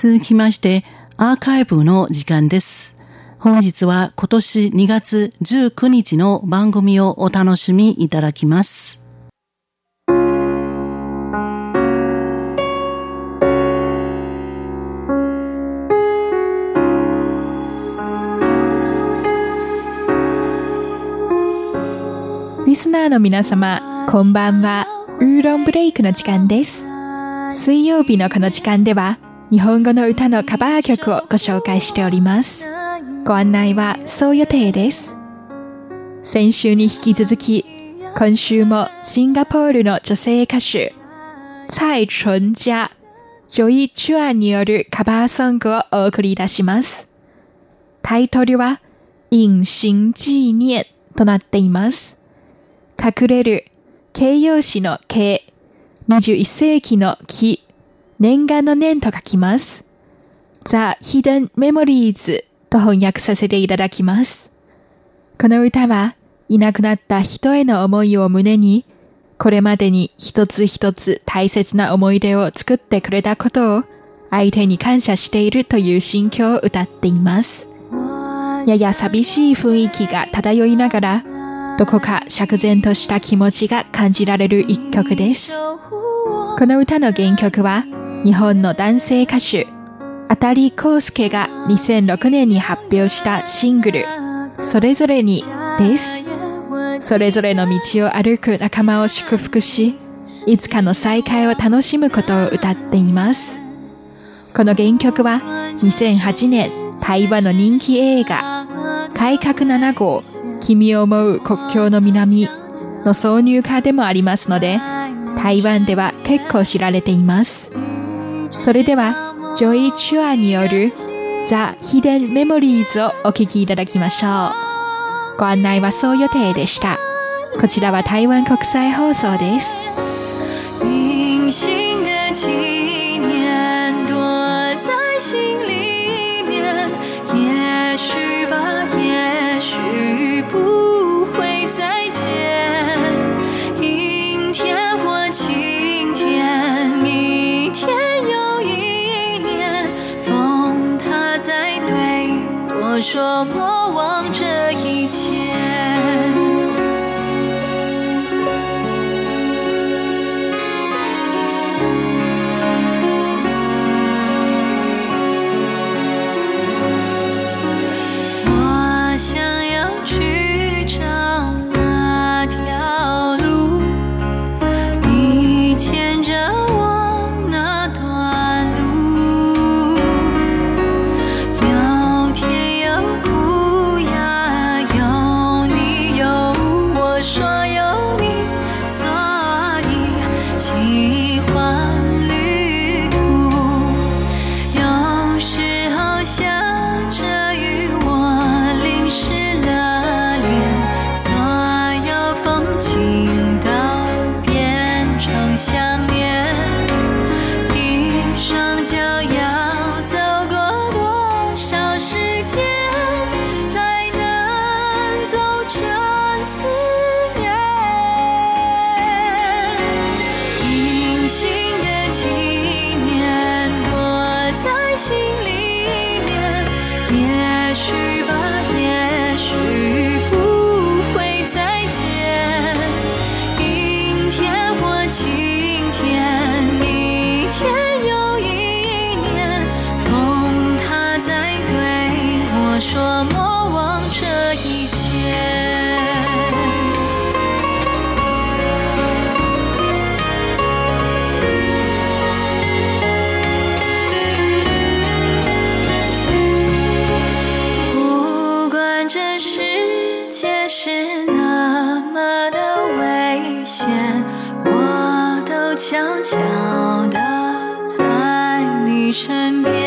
続きまして、アーカイブの時間です。本日は今年2月19日の番組をお楽しみいただきます。リスナーの皆様、こんばんは。ウーロンブレイクの時間です。水曜日のこの時間では、日本語の歌のカバー曲をご紹介しております。ご案内はそう予定です。先週に引き続き、今週もシンガポールの女性歌手、蔡淳佳、ジョイ・チュアによるカバーソングをお送りいたします。タイトルは、隱形紀念となっています。隠れる、形容詞の形、21世紀の木、念願の念と書きます。The Hidden Memories と翻訳させていただきます。この歌はいなくなった人への思いを胸に、これまでに一つ一つ大切な思い出を作ってくれたことを相手に感謝しているという心境を歌っています。やや寂しい雰囲気が漂いながら、どこか釈然とした気持ちが感じられる一曲です。この歌の原曲は日本の男性歌手、あたりこうすけが2006年に発表したシングル、それぞれにです。それぞれの道を歩く仲間を祝福し、いつかの再会を楽しむことを歌っています。この原曲は2008年台湾の人気映画、海角7号、君を思う国境の南の挿入歌でもありますので、台湾では結構知られています。それでは、ジョイ・チュアによる The Hidden Memories をお聴きいただきましょう。ご案内はそう予定でした。こちらは台湾国際放送です。说梦。世界说莫忘这一切不管这世界是那么的危险我都悄悄的在你身边。